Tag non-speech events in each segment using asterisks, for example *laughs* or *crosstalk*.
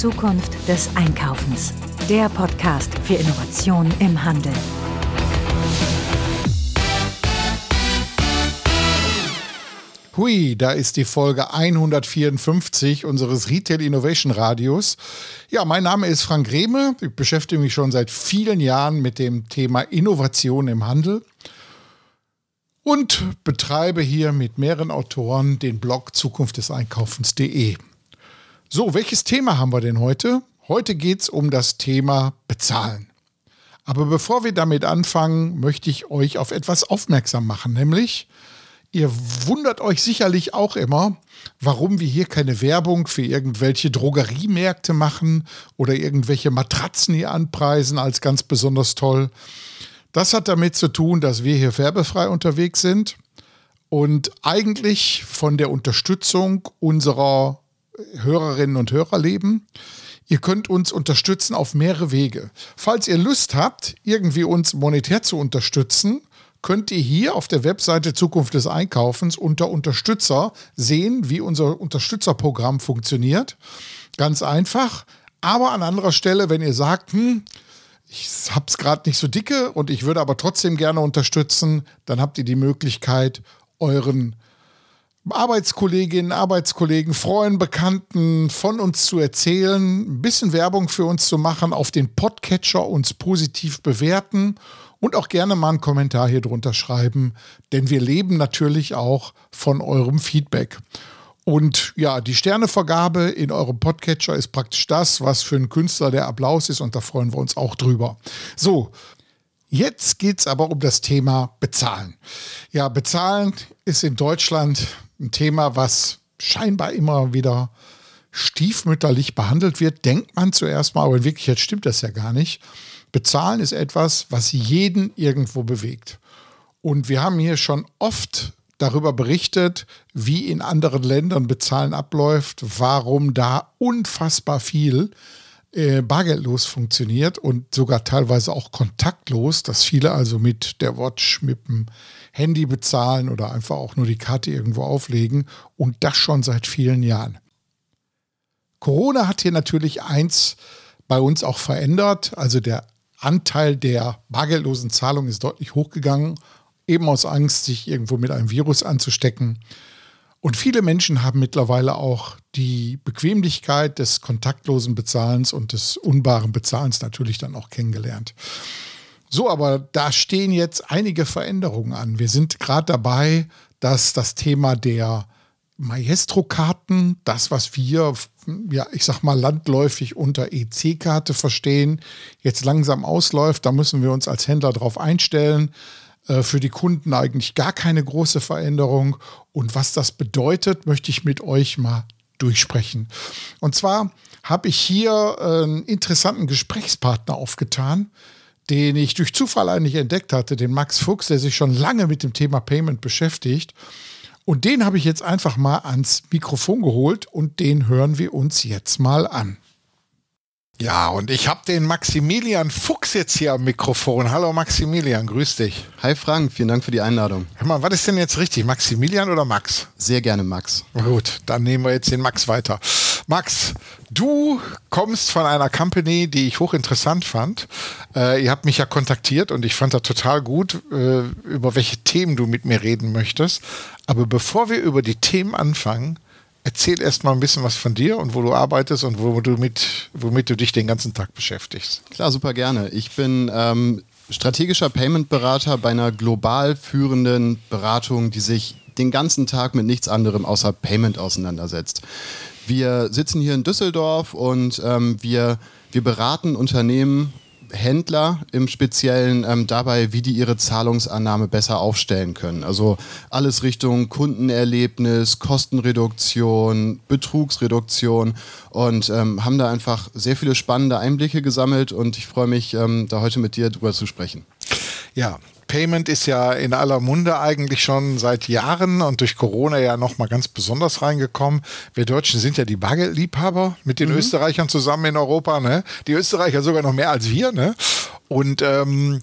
Zukunft des Einkaufens. Der Podcast für Innovation im Handel. Hui, da ist die Folge 154 unseres Retail Innovation Radios. Ja, mein Name ist Frank Rehme. Ich beschäftige mich schon seit vielen Jahren mit dem Thema Innovation im Handel und betreibe hier mit mehreren Autoren den Blog Zukunft des Einkaufens.de. So, welches Thema haben wir denn heute? Heute geht es um das Thema Bezahlen. Aber bevor wir damit anfangen, möchte ich euch auf etwas aufmerksam machen, nämlich Ihr wundert euch sicherlich auch immer, warum wir hier keine Werbung für irgendwelche Drogeriemärkte machen oder irgendwelche Matratzen hier anpreisen als ganz besonders toll. Das hat damit zu tun, dass wir hier werbefrei unterwegs sind und eigentlich von der Unterstützung unserer Hörerinnen und Hörer leben. Ihr könnt uns unterstützen auf mehrere Wege. Falls ihr Lust habt, irgendwie uns monetär zu unterstützen, könnt ihr hier auf der Webseite Zukunft des Einkaufens unter Unterstützer sehen, wie unser Unterstützerprogramm funktioniert. Ganz einfach. Aber an anderer Stelle, wenn ihr sagt, hm, ich habe es gerade nicht so dicke und ich würde aber trotzdem gerne unterstützen, dann habt ihr die Möglichkeit, euren Arbeitskolleginnen, Arbeitskollegen, Freunden, Bekannten von uns zu erzählen, ein bisschen Werbung für uns zu machen, auf den Podcatcher uns positiv bewerten und auch gerne mal einen Kommentar hier drunter schreiben, denn wir leben natürlich auch von eurem Feedback. Und ja, die Sternevergabe in eurem Podcatcher ist praktisch das, was für einen Künstler der Applaus ist und da freuen wir uns auch drüber. So, jetzt geht es aber um das Thema Bezahlen. Ja, Bezahlen ist in Deutschland ein Thema, was scheinbar immer wieder stiefmütterlich behandelt wird, denkt man zuerst mal, aber in Wirklichkeit stimmt das ja gar nicht. Bezahlen ist etwas, was jeden irgendwo bewegt. Und wir haben hier schon oft darüber berichtet, wie in anderen Ländern Bezahlen abläuft, warum da unfassbar viel äh, bargeldlos funktioniert und sogar teilweise auch kontaktlos, dass viele also mit der Watch, mit dem Handy bezahlen oder einfach auch nur die Karte irgendwo auflegen und das schon seit vielen Jahren. Corona hat hier natürlich eins bei uns auch verändert, also der Anteil der bargeldlosen Zahlungen ist deutlich hochgegangen, eben aus Angst, sich irgendwo mit einem Virus anzustecken. Und viele Menschen haben mittlerweile auch die Bequemlichkeit des kontaktlosen Bezahlens und des unbaren Bezahlens natürlich dann auch kennengelernt. So, aber da stehen jetzt einige Veränderungen an. Wir sind gerade dabei, dass das Thema der Maestro-Karten, das, was wir, ja, ich sag mal, landläufig unter EC-Karte verstehen, jetzt langsam ausläuft. Da müssen wir uns als Händler darauf einstellen. Äh, für die Kunden eigentlich gar keine große Veränderung. Und was das bedeutet, möchte ich mit euch mal durchsprechen. Und zwar habe ich hier äh, einen interessanten Gesprächspartner aufgetan, den ich durch Zufall eigentlich entdeckt hatte, den Max Fuchs, der sich schon lange mit dem Thema Payment beschäftigt. Und den habe ich jetzt einfach mal ans Mikrofon geholt und den hören wir uns jetzt mal an. Ja, und ich habe den Maximilian Fuchs jetzt hier am Mikrofon. Hallo Maximilian, grüß dich. Hi Frank, vielen Dank für die Einladung. Hör mal, was ist denn jetzt richtig, Maximilian oder Max? Sehr gerne Max. Gut, dann nehmen wir jetzt den Max weiter. Max, du kommst von einer Company, die ich hochinteressant fand. Äh, ihr habt mich ja kontaktiert und ich fand das total gut, äh, über welche Themen du mit mir reden möchtest. Aber bevor wir über die Themen anfangen, erzähl erst mal ein bisschen was von dir und wo du arbeitest und wo du mit, womit du dich den ganzen Tag beschäftigst. Klar, super gerne. Ich bin ähm, strategischer Payment-Berater bei einer global führenden Beratung, die sich den ganzen Tag mit nichts anderem außer Payment auseinandersetzt. Wir sitzen hier in Düsseldorf und ähm, wir, wir beraten Unternehmen Händler im Speziellen ähm, dabei, wie die ihre Zahlungsannahme besser aufstellen können. Also alles Richtung Kundenerlebnis, Kostenreduktion, Betrugsreduktion und ähm, haben da einfach sehr viele spannende Einblicke gesammelt und ich freue mich, ähm, da heute mit dir drüber zu sprechen. Ja, Payment ist ja in aller Munde eigentlich schon seit Jahren und durch Corona ja nochmal ganz besonders reingekommen. Wir Deutschen sind ja die Bargeldliebhaber mit den mhm. Österreichern zusammen in Europa. Ne? Die Österreicher sogar noch mehr als wir. Ne? Und ähm,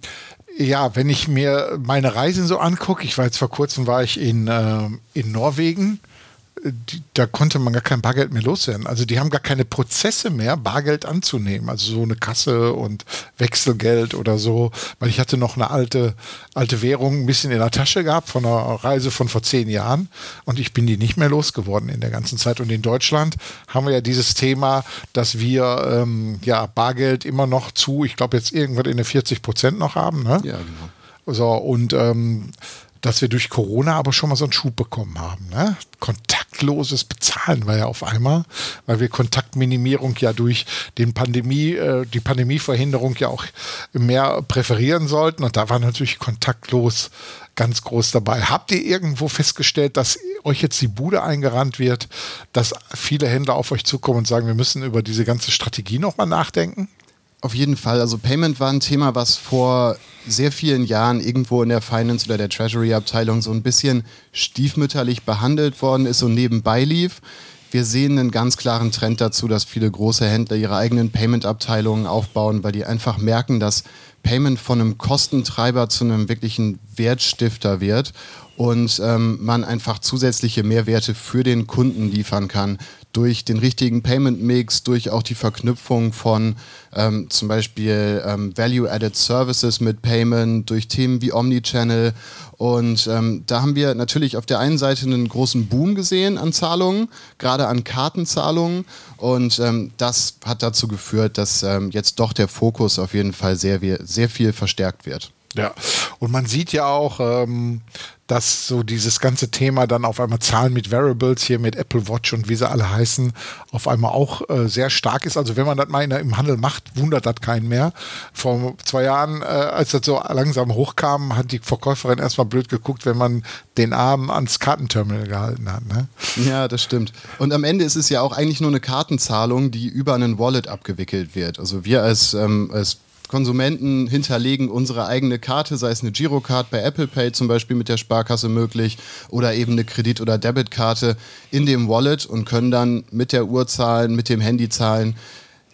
ja, wenn ich mir meine Reisen so angucke, ich war jetzt vor kurzem war ich in, äh, in Norwegen die, da konnte man gar kein Bargeld mehr loswerden. Also die haben gar keine Prozesse mehr, Bargeld anzunehmen. Also so eine Kasse und Wechselgeld oder so. Weil ich hatte noch eine alte, alte Währung ein bisschen in der Tasche gehabt von einer Reise von vor zehn Jahren und ich bin die nicht mehr losgeworden in der ganzen Zeit. Und in Deutschland haben wir ja dieses Thema, dass wir ähm, ja Bargeld immer noch zu, ich glaube jetzt irgendwann in der 40 Prozent noch haben. Ne? Ja, genau. So, und ähm, dass wir durch Corona aber schon mal so einen Schub bekommen haben. Ne? Kontaktloses Bezahlen war ja auf einmal, weil wir Kontaktminimierung ja durch den Pandemie, äh, die Pandemieverhinderung ja auch mehr präferieren sollten. Und da war natürlich kontaktlos ganz groß dabei. Habt ihr irgendwo festgestellt, dass euch jetzt die Bude eingerannt wird, dass viele Händler auf euch zukommen und sagen, wir müssen über diese ganze Strategie nochmal nachdenken? Auf jeden Fall. Also Payment war ein Thema, was vor sehr vielen Jahren irgendwo in der Finance oder der Treasury-Abteilung so ein bisschen stiefmütterlich behandelt worden ist und nebenbei lief. Wir sehen einen ganz klaren Trend dazu, dass viele große Händler ihre eigenen Payment-Abteilungen aufbauen, weil die einfach merken, dass Payment von einem Kostentreiber zu einem wirklichen Wertstifter wird und ähm, man einfach zusätzliche Mehrwerte für den Kunden liefern kann durch den richtigen Payment Mix, durch auch die Verknüpfung von ähm, zum Beispiel ähm, Value-Added Services mit Payment, durch Themen wie Omnichannel. Und ähm, da haben wir natürlich auf der einen Seite einen großen Boom gesehen an Zahlungen, gerade an Kartenzahlungen. Und ähm, das hat dazu geführt, dass ähm, jetzt doch der Fokus auf jeden Fall sehr, sehr viel verstärkt wird. Ja, und man sieht ja auch, ähm, dass so dieses ganze Thema dann auf einmal Zahlen mit Variables hier mit Apple Watch und wie sie alle heißen, auf einmal auch äh, sehr stark ist. Also wenn man das mal in, im Handel macht, wundert das keinen mehr. Vor zwei Jahren, äh, als das so langsam hochkam, hat die Verkäuferin erstmal blöd geguckt, wenn man den Arm ans Kartenterminal gehalten hat. Ne? Ja, das stimmt. Und am Ende ist es ja auch eigentlich nur eine Kartenzahlung, die über einen Wallet abgewickelt wird. Also wir als, ähm, als Konsumenten hinterlegen unsere eigene Karte, sei es eine Girocard bei Apple Pay zum Beispiel mit der Sparkasse möglich oder eben eine Kredit- oder Debitkarte in dem Wallet und können dann mit der Uhr zahlen, mit dem Handy zahlen.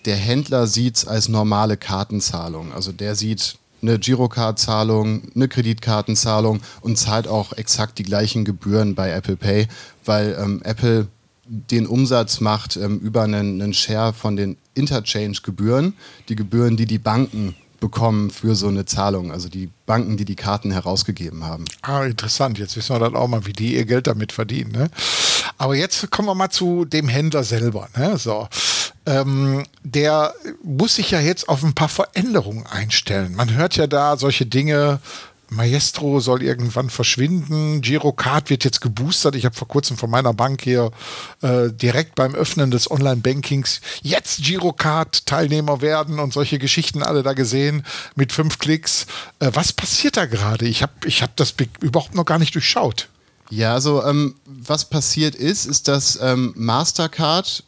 Der Händler sieht es als normale Kartenzahlung. Also der sieht eine Girocard-Zahlung, eine Kreditkartenzahlung und zahlt auch exakt die gleichen Gebühren bei Apple Pay, weil ähm, Apple den Umsatz macht ähm, über einen, einen Share von den Interchange-Gebühren, die Gebühren, die die Banken bekommen für so eine Zahlung, also die Banken, die die Karten herausgegeben haben. Ah, interessant. Jetzt wissen wir dann auch mal, wie die ihr Geld damit verdienen. Ne? Aber jetzt kommen wir mal zu dem Händler selber. Ne? So. Ähm, der muss sich ja jetzt auf ein paar Veränderungen einstellen. Man hört ja da solche Dinge Maestro soll irgendwann verschwinden. Girocard wird jetzt geboostert. Ich habe vor kurzem von meiner Bank hier äh, direkt beim Öffnen des Online-Bankings jetzt Girocard-Teilnehmer werden und solche Geschichten alle da gesehen mit fünf Klicks. Äh, was passiert da gerade? Ich habe ich hab das überhaupt noch gar nicht durchschaut. Ja, also ähm, was passiert ist, ist, dass ähm, Mastercard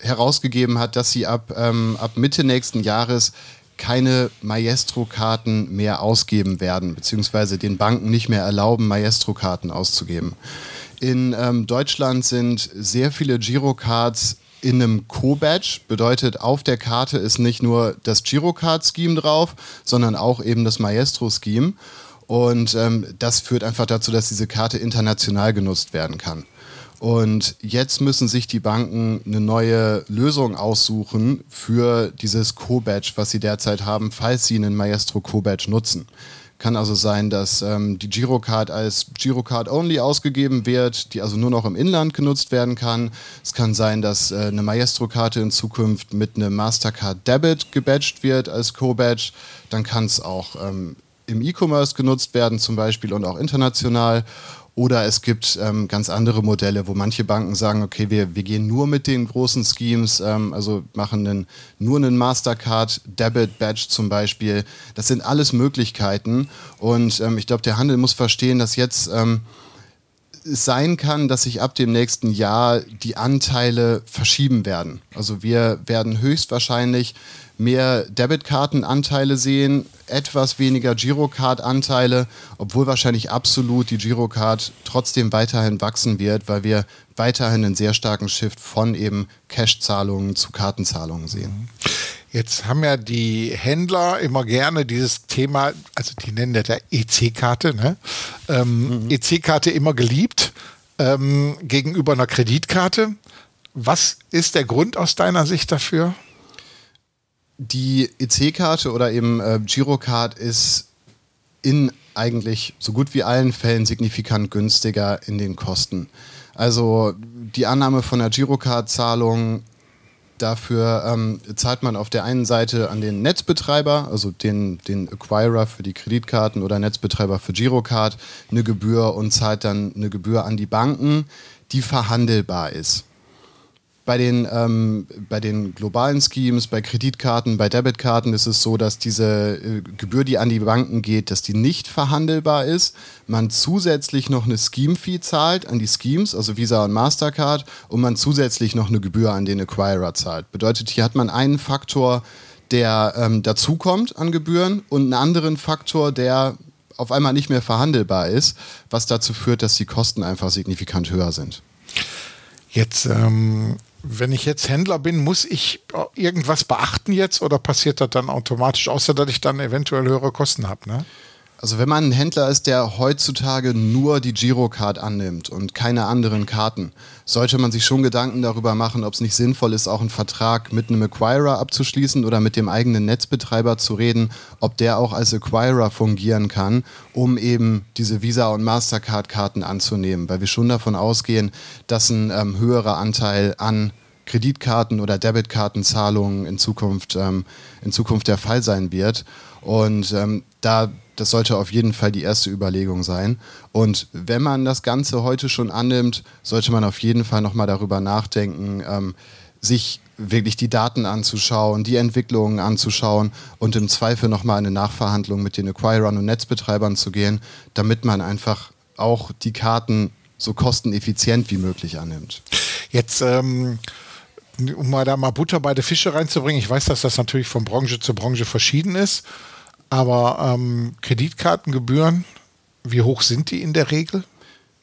herausgegeben hat, dass sie ab, ähm, ab Mitte nächsten Jahres keine Maestro-Karten mehr ausgeben werden, beziehungsweise den Banken nicht mehr erlauben, Maestro-Karten auszugeben. In ähm, Deutschland sind sehr viele Girocards in einem Co-Badge, bedeutet auf der Karte ist nicht nur das Girocard-Scheme drauf, sondern auch eben das Maestro-Scheme. Und ähm, das führt einfach dazu, dass diese Karte international genutzt werden kann. Und jetzt müssen sich die Banken eine neue Lösung aussuchen für dieses Co-Badge, was sie derzeit haben, falls sie einen Maestro Co-Badge nutzen. Kann also sein, dass ähm, die Girocard als Girocard Only ausgegeben wird, die also nur noch im Inland genutzt werden kann. Es kann sein, dass äh, eine Maestro-Karte in Zukunft mit einem Mastercard Debit gebadged wird als Co-Badge. Dann kann es auch ähm, im E-Commerce genutzt werden zum Beispiel und auch international. Oder es gibt ähm, ganz andere Modelle, wo manche Banken sagen, okay, wir, wir gehen nur mit den großen Schemes, ähm, also machen einen, nur einen Mastercard Debit Badge zum Beispiel. Das sind alles Möglichkeiten. Und ähm, ich glaube, der Handel muss verstehen, dass jetzt ähm, es sein kann, dass sich ab dem nächsten Jahr die Anteile verschieben werden. Also wir werden höchstwahrscheinlich mehr Debitkartenanteile sehen, etwas weniger Girocard-Anteile, obwohl wahrscheinlich absolut die Girocard trotzdem weiterhin wachsen wird, weil wir weiterhin einen sehr starken Shift von eben Cash-Zahlungen zu Kartenzahlungen sehen. Jetzt haben ja die Händler immer gerne dieses Thema, also die nennen das ja EC-Karte, ne? Ähm, mhm. EC-Karte immer geliebt ähm, gegenüber einer Kreditkarte. Was ist der Grund aus deiner Sicht dafür? Die EC-Karte oder eben äh, Girocard ist in eigentlich so gut wie allen Fällen signifikant günstiger in den Kosten. Also die Annahme von einer Girocard-Zahlung Dafür ähm, zahlt man auf der einen Seite an den Netzbetreiber, also den, den Acquirer für die Kreditkarten oder Netzbetreiber für Girocard, eine Gebühr und zahlt dann eine Gebühr an die Banken, die verhandelbar ist bei den, ähm, bei den globalen Schemes, bei Kreditkarten, bei Debitkarten ist es so, dass diese äh, Gebühr, die an die Banken geht, dass die nicht verhandelbar ist. Man zusätzlich noch eine Scheme-Fee zahlt an die Schemes, also Visa und Mastercard, und man zusätzlich noch eine Gebühr an den Acquirer zahlt. Bedeutet, hier hat man einen Faktor, der ähm, dazukommt an Gebühren und einen anderen Faktor, der auf einmal nicht mehr verhandelbar ist, was dazu führt, dass die Kosten einfach signifikant höher sind. Jetzt ähm, wenn ich jetzt Händler bin, muss ich irgendwas beachten jetzt oder passiert das dann automatisch, außer dass ich dann eventuell höhere Kosten habe? Ne? Also wenn man ein Händler ist, der heutzutage nur die Girocard annimmt und keine anderen Karten, sollte man sich schon Gedanken darüber machen, ob es nicht sinnvoll ist, auch einen Vertrag mit einem Acquirer abzuschließen oder mit dem eigenen Netzbetreiber zu reden, ob der auch als Acquirer fungieren kann, um eben diese Visa- und Mastercard-Karten anzunehmen, weil wir schon davon ausgehen, dass ein ähm, höherer Anteil an Kreditkarten- oder Debitkartenzahlungen in Zukunft, ähm, in Zukunft der Fall sein wird. Und ähm, da das sollte auf jeden Fall die erste Überlegung sein. Und wenn man das Ganze heute schon annimmt, sollte man auf jeden Fall nochmal darüber nachdenken, ähm, sich wirklich die Daten anzuschauen, die Entwicklungen anzuschauen und im Zweifel nochmal eine Nachverhandlung mit den Acquirern und Netzbetreibern zu gehen, damit man einfach auch die Karten so kosteneffizient wie möglich annimmt. Jetzt ähm um mal da mal Butter bei der Fische reinzubringen, ich weiß, dass das natürlich von Branche zu Branche verschieden ist. Aber ähm, Kreditkartengebühren, wie hoch sind die in der Regel?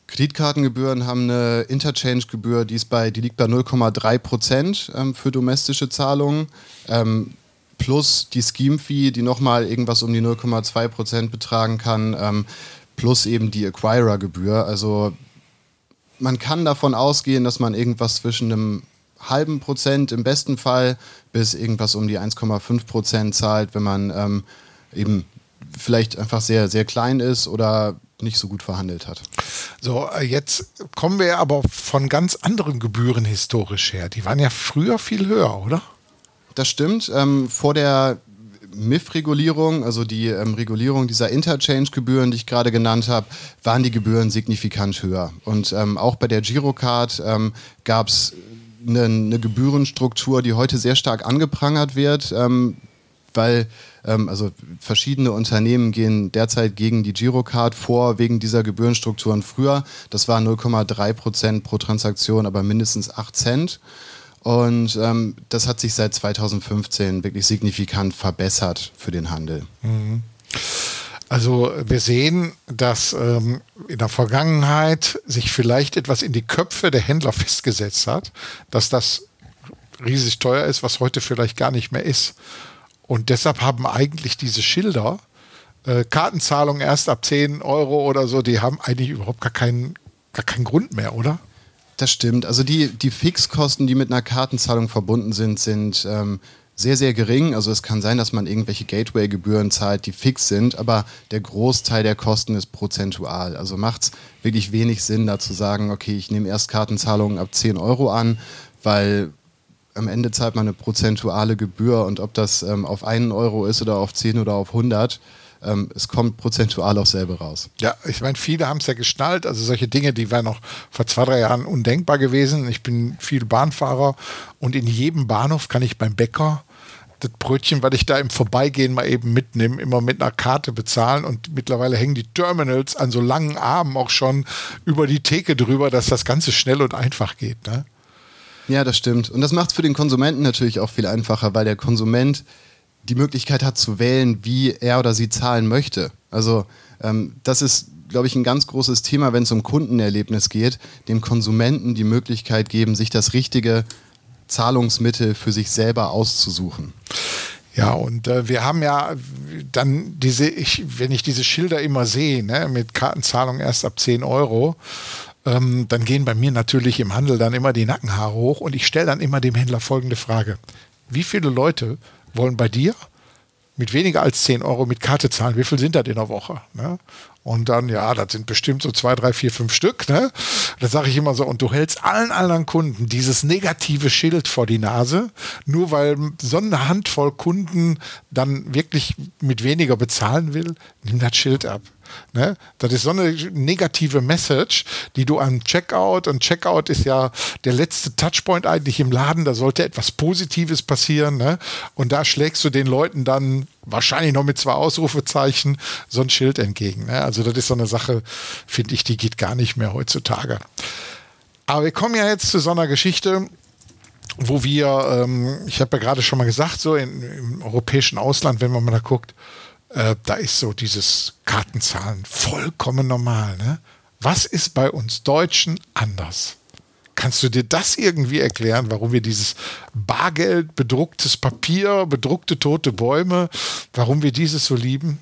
Kreditkartengebühren haben eine Interchange-Gebühr, die, bei, die liegt bei 0,3 Prozent ähm, für domestische Zahlungen. Ähm, plus die Scheme-Fee, die nochmal irgendwas um die 0,2 Prozent betragen kann, ähm, plus eben die Acquirer-Gebühr. Also man kann davon ausgehen, dass man irgendwas zwischen einem halben Prozent im besten Fall bis irgendwas um die 1,5 Prozent zahlt, wenn man ähm, eben vielleicht einfach sehr, sehr klein ist oder nicht so gut verhandelt hat. So, äh, jetzt kommen wir aber von ganz anderen Gebühren historisch her. Die waren ja früher viel höher, oder? Das stimmt. Ähm, vor der MIF-Regulierung, also die ähm, Regulierung dieser Interchange-Gebühren, die ich gerade genannt habe, waren die Gebühren signifikant höher. Und ähm, auch bei der Girocard ähm, gab es eine, eine, Gebührenstruktur, die heute sehr stark angeprangert wird, ähm, weil ähm, also verschiedene Unternehmen gehen derzeit gegen die Girocard vor wegen dieser Gebührenstrukturen früher. Das war 0,3 Prozent pro Transaktion, aber mindestens 8 Cent. Und ähm, das hat sich seit 2015 wirklich signifikant verbessert für den Handel. Mhm. Also wir sehen, dass ähm, in der Vergangenheit sich vielleicht etwas in die Köpfe der Händler festgesetzt hat, dass das riesig teuer ist, was heute vielleicht gar nicht mehr ist. Und deshalb haben eigentlich diese Schilder, äh, Kartenzahlung erst ab 10 Euro oder so, die haben eigentlich überhaupt gar keinen, gar keinen Grund mehr, oder? Das stimmt. Also die, die Fixkosten, die mit einer Kartenzahlung verbunden sind, sind ähm, sehr, sehr gering. Also es kann sein, dass man irgendwelche Gateway-Gebühren zahlt, die fix sind, aber der Großteil der Kosten ist prozentual. Also macht es wirklich wenig Sinn, da zu sagen, okay, ich nehme erst Kartenzahlungen ab 10 Euro an, weil am Ende zahlt man eine prozentuale Gebühr und ob das ähm, auf einen Euro ist oder auf 10 oder auf 100, ähm, es kommt prozentual auch selber raus. Ja, ich meine, viele haben es ja geschnallt. Also solche Dinge, die wären noch vor zwei, drei Jahren undenkbar gewesen. Ich bin viel Bahnfahrer und in jedem Bahnhof kann ich beim Bäcker das Brötchen, weil ich da im Vorbeigehen mal eben mitnehme, immer mit einer Karte bezahlen und mittlerweile hängen die Terminals an so langen Armen auch schon über die Theke drüber, dass das Ganze schnell und einfach geht. Ne? Ja, das stimmt. Und das macht es für den Konsumenten natürlich auch viel einfacher, weil der Konsument die Möglichkeit hat zu wählen, wie er oder sie zahlen möchte. Also ähm, das ist, glaube ich, ein ganz großes Thema, wenn es um Kundenerlebnis geht, dem Konsumenten die Möglichkeit geben, sich das richtige Zahlungsmittel für sich selber auszusuchen. Ja, und äh, wir haben ja dann diese, ich, wenn ich diese Schilder immer sehe, ne, mit Kartenzahlung erst ab 10 Euro, ähm, dann gehen bei mir natürlich im Handel dann immer die Nackenhaare hoch und ich stelle dann immer dem Händler folgende Frage. Wie viele Leute wollen bei dir mit weniger als 10 Euro mit Karte zahlen? Wie viel sind das in der Woche? Ne? Und dann, ja, das sind bestimmt so zwei, drei, vier, fünf Stück. Ne? Da sage ich immer so, und du hältst allen anderen Kunden dieses negative Schild vor die Nase, nur weil so eine Handvoll Kunden dann wirklich mit weniger bezahlen will, nimm das Schild ab. Ne? Das ist so eine negative Message, die du am Checkout, und Checkout ist ja der letzte Touchpoint eigentlich im Laden, da sollte etwas Positives passieren. Ne? Und da schlägst du den Leuten dann wahrscheinlich noch mit zwei Ausrufezeichen so ein Schild entgegen. Ne? Also das ist so eine Sache, finde ich, die geht gar nicht mehr heutzutage. Aber wir kommen ja jetzt zu so einer Geschichte, wo wir, ähm, ich habe ja gerade schon mal gesagt, so in, im europäischen Ausland, wenn man mal da guckt, äh, da ist so dieses Kartenzahlen vollkommen normal. Ne? Was ist bei uns Deutschen anders? Kannst du dir das irgendwie erklären, warum wir dieses Bargeld, bedrucktes Papier, bedruckte tote Bäume, warum wir dieses so lieben?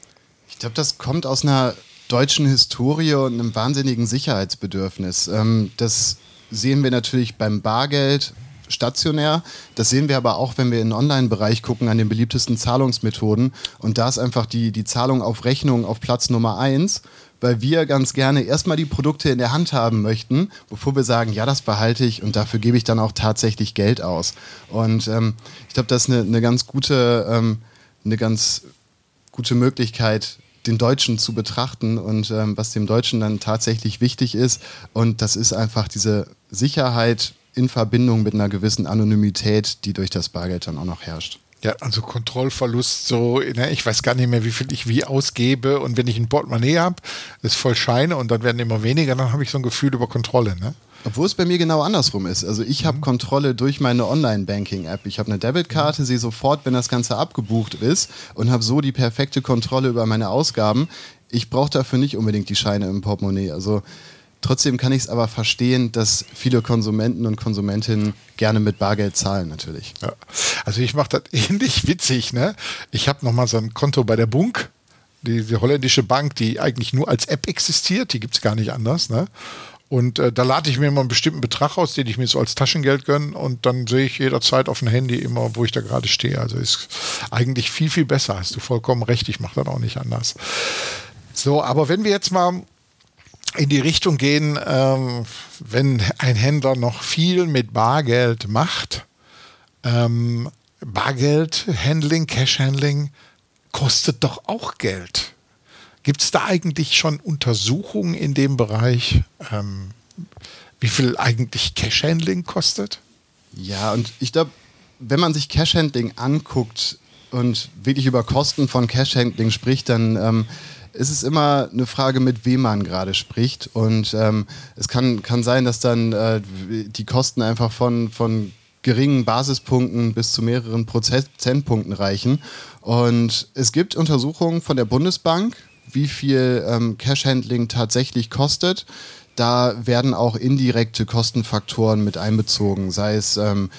Ich glaube, das kommt aus einer deutschen Historie und einem wahnsinnigen Sicherheitsbedürfnis. Ähm, das sehen wir natürlich beim Bargeld, stationär. Das sehen wir aber auch, wenn wir in den Online-Bereich gucken, an den beliebtesten Zahlungsmethoden. Und da ist einfach die, die Zahlung auf Rechnung auf Platz Nummer eins, weil wir ganz gerne erstmal die Produkte in der Hand haben möchten, bevor wir sagen, ja, das behalte ich und dafür gebe ich dann auch tatsächlich Geld aus. Und ähm, ich glaube, das ist eine, eine ganz gute, ähm, eine ganz gute Möglichkeit, den Deutschen zu betrachten und ähm, was dem Deutschen dann tatsächlich wichtig ist. Und das ist einfach diese Sicherheit in Verbindung mit einer gewissen Anonymität, die durch das Bargeld dann auch noch herrscht. Ja, also Kontrollverlust, so, ne, ich weiß gar nicht mehr, wie viel ich wie ausgebe. Und wenn ich ein Portemonnaie habe, ist voll Scheine und dann werden immer weniger, dann habe ich so ein Gefühl über Kontrolle. Ne? Obwohl es bei mir genau andersrum ist. Also ich habe mhm. Kontrolle durch meine Online-Banking-App. Ich habe eine Debitkarte, sehe sofort, wenn das Ganze abgebucht ist und habe so die perfekte Kontrolle über meine Ausgaben. Ich brauche dafür nicht unbedingt die Scheine im Portemonnaie. Also Trotzdem kann ich es aber verstehen, dass viele Konsumenten und Konsumentinnen gerne mit Bargeld zahlen, natürlich. Ja. Also ich mache das *laughs* ähnlich witzig. Ne? Ich habe nochmal so ein Konto bei der Bunk, die, die, holländische Bank, die eigentlich nur als App existiert, die gibt es gar nicht anders. Ne? Und äh, da lade ich mir immer einen bestimmten Betrag aus, den ich mir so als Taschengeld gönne und dann sehe ich jederzeit auf dem Handy immer, wo ich da gerade stehe. Also ist eigentlich viel, viel besser. Hast du vollkommen recht, ich mache das auch nicht anders. So, aber wenn wir jetzt mal in die Richtung gehen, ähm, wenn ein Händler noch viel mit Bargeld macht. Ähm, Bargeldhandling, Cashhandling kostet doch auch Geld. Gibt es da eigentlich schon Untersuchungen in dem Bereich, ähm, wie viel eigentlich Cashhandling kostet? Ja, und ich glaube, wenn man sich Cashhandling anguckt und wirklich über Kosten von Cashhandling spricht, dann ähm, ist es immer eine Frage, mit wem man gerade spricht. Und ähm, es kann, kann sein, dass dann äh, die Kosten einfach von, von geringen Basispunkten bis zu mehreren Prozentpunkten reichen. Und es gibt Untersuchungen von der Bundesbank, wie viel ähm, Cash-Handling tatsächlich kostet da werden auch indirekte Kostenfaktoren mit einbezogen, sei es ähm,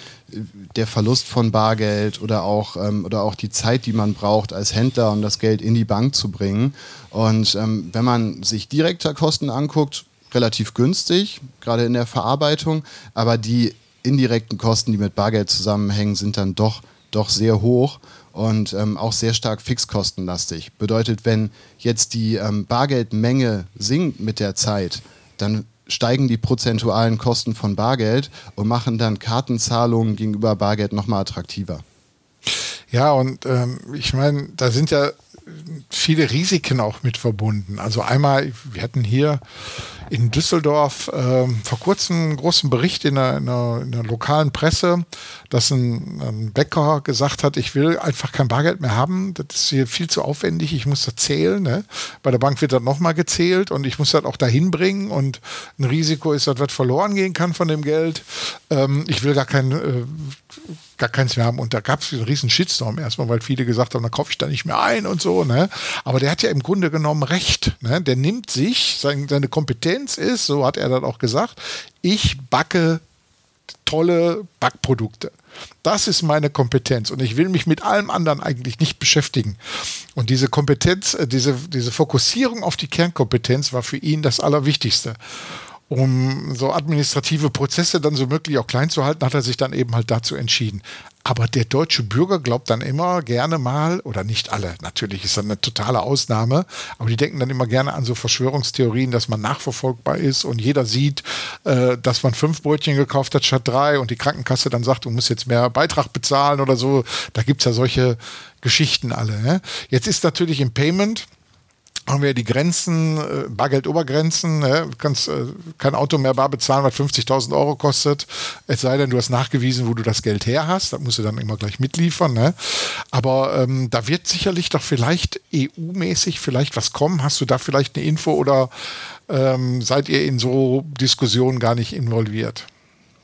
der Verlust von Bargeld oder auch, ähm, oder auch die Zeit, die man braucht als Händler, um das Geld in die Bank zu bringen. Und ähm, wenn man sich direkter Kosten anguckt, relativ günstig, gerade in der Verarbeitung, aber die indirekten Kosten, die mit Bargeld zusammenhängen, sind dann doch, doch sehr hoch und ähm, auch sehr stark fixkostenlastig. Bedeutet, wenn jetzt die ähm, Bargeldmenge sinkt mit der Zeit, dann steigen die prozentualen Kosten von Bargeld und machen dann Kartenzahlungen gegenüber Bargeld nochmal attraktiver. Ja, und ähm, ich meine, da sind ja viele Risiken auch mit verbunden. Also einmal, wir hatten hier in Düsseldorf äh, vor kurzem einen großen Bericht in der, in in lokalen Presse, dass ein, ein, Bäcker gesagt hat, ich will einfach kein Bargeld mehr haben. Das ist hier viel zu aufwendig. Ich muss das zählen. Ne? Bei der Bank wird das nochmal gezählt und ich muss das auch dahin bringen. Und ein Risiko ist, dass was verloren gehen kann von dem Geld. Ähm, ich will gar kein äh, gar keins mehr haben. Und da gab es einen riesen Shitstorm erstmal, weil viele gesagt haben, da kaufe ich da nicht mehr ein und so. Ne? Aber der hat ja im Grunde genommen recht. Ne? Der nimmt sich, seine Kompetenz ist, so hat er dann auch gesagt, ich backe tolle Backprodukte. Das ist meine Kompetenz und ich will mich mit allem anderen eigentlich nicht beschäftigen. Und diese Kompetenz, äh, diese, diese Fokussierung auf die Kernkompetenz war für ihn das Allerwichtigste. um so administrative Prozesse dann so möglich auch klein zu halten, hat er sich dann eben halt dazu entschieden. Aber der deutsche Bürger glaubt dann immer gerne mal, oder nicht alle, natürlich ist das eine totale Ausnahme, aber die denken dann immer gerne an so Verschwörungstheorien, dass man nachverfolgbar ist und jeder sieht, äh, dass man fünf Brötchen gekauft hat statt drei und die Krankenkasse dann sagt, du musst jetzt mehr Beitrag bezahlen oder so. Da gibt es ja solche Geschichten alle. Ne? Jetzt ist natürlich im Payment haben wir die Grenzen, äh, Bargeldobergrenzen. Ne? Kannst äh, kein Auto mehr bar bezahlen, was 50.000 Euro kostet. Es sei denn, du hast nachgewiesen, wo du das Geld her hast. Das musst du dann immer gleich mitliefern. Ne? Aber ähm, da wird sicherlich doch vielleicht EU-mäßig vielleicht was kommen. Hast du da vielleicht eine Info oder ähm, seid ihr in so Diskussionen gar nicht involviert?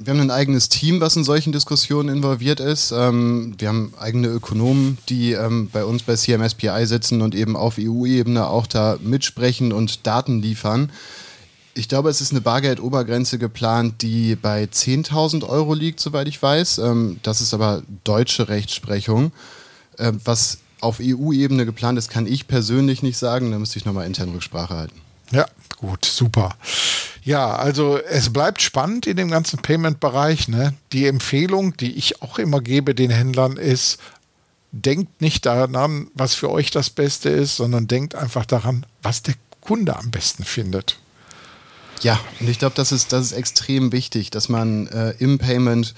Wir haben ein eigenes Team, was in solchen Diskussionen involviert ist. Ähm, wir haben eigene Ökonomen, die ähm, bei uns bei CMSPI sitzen und eben auf EU-Ebene auch da mitsprechen und Daten liefern. Ich glaube, es ist eine Bargeldobergrenze geplant, die bei 10.000 Euro liegt, soweit ich weiß. Ähm, das ist aber deutsche Rechtsprechung. Äh, was auf EU-Ebene geplant ist, kann ich persönlich nicht sagen. Da müsste ich nochmal intern Rücksprache halten. Ja, gut, super. Ja, also es bleibt spannend in dem ganzen Payment-Bereich. Ne? Die Empfehlung, die ich auch immer gebe den Händlern, ist, denkt nicht daran, was für euch das Beste ist, sondern denkt einfach daran, was der Kunde am besten findet. Ja, und ich glaube, das ist, das ist extrem wichtig, dass man äh, im Payment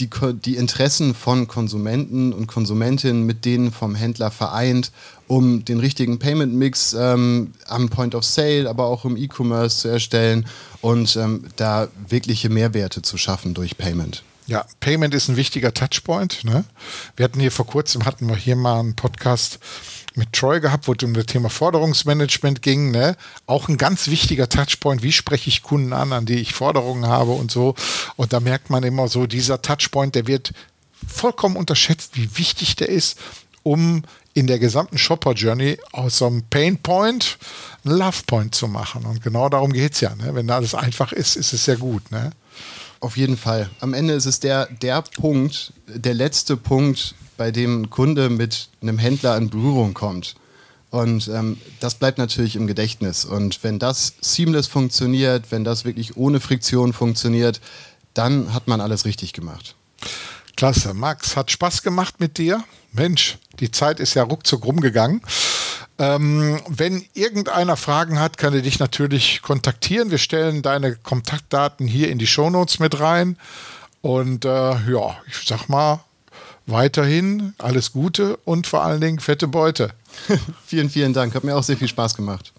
die, die Interessen von Konsumenten und Konsumentinnen mit denen vom Händler vereint, um den richtigen Payment-Mix ähm, am Point of Sale, aber auch im E-Commerce zu erstellen und ähm, da wirkliche Mehrwerte zu schaffen durch Payment. Ja, Payment ist ein wichtiger Touchpoint. Ne? Wir hatten hier vor kurzem, hatten wir hier mal einen Podcast mit Troy gehabt, wo es um das Thema Forderungsmanagement ging. Ne? Auch ein ganz wichtiger Touchpoint. Wie spreche ich Kunden an, an die ich Forderungen habe und so. Und da merkt man immer so, dieser Touchpoint, der wird vollkommen unterschätzt, wie wichtig der ist, um in der gesamten Shopper Journey aus so einem Pain Point einen Love Point zu machen. Und genau darum geht es ja. Ne? Wenn alles einfach ist, ist es ja gut. Ne? Auf jeden Fall. Am Ende ist es der, der Punkt, der letzte Punkt, bei dem ein Kunde mit einem Händler in Berührung kommt. Und ähm, das bleibt natürlich im Gedächtnis. Und wenn das seamless funktioniert, wenn das wirklich ohne Friktion funktioniert, dann hat man alles richtig gemacht. Klasse. Max, hat Spaß gemacht mit dir. Mensch, die Zeit ist ja ruckzuck rumgegangen. Ähm, wenn irgendeiner Fragen hat, kann er dich natürlich kontaktieren. Wir stellen deine Kontaktdaten hier in die Shownotes mit rein. Und äh, ja, ich sag mal, weiterhin alles Gute und vor allen Dingen fette Beute. *laughs* vielen, vielen Dank. Hat mir auch sehr viel Spaß gemacht.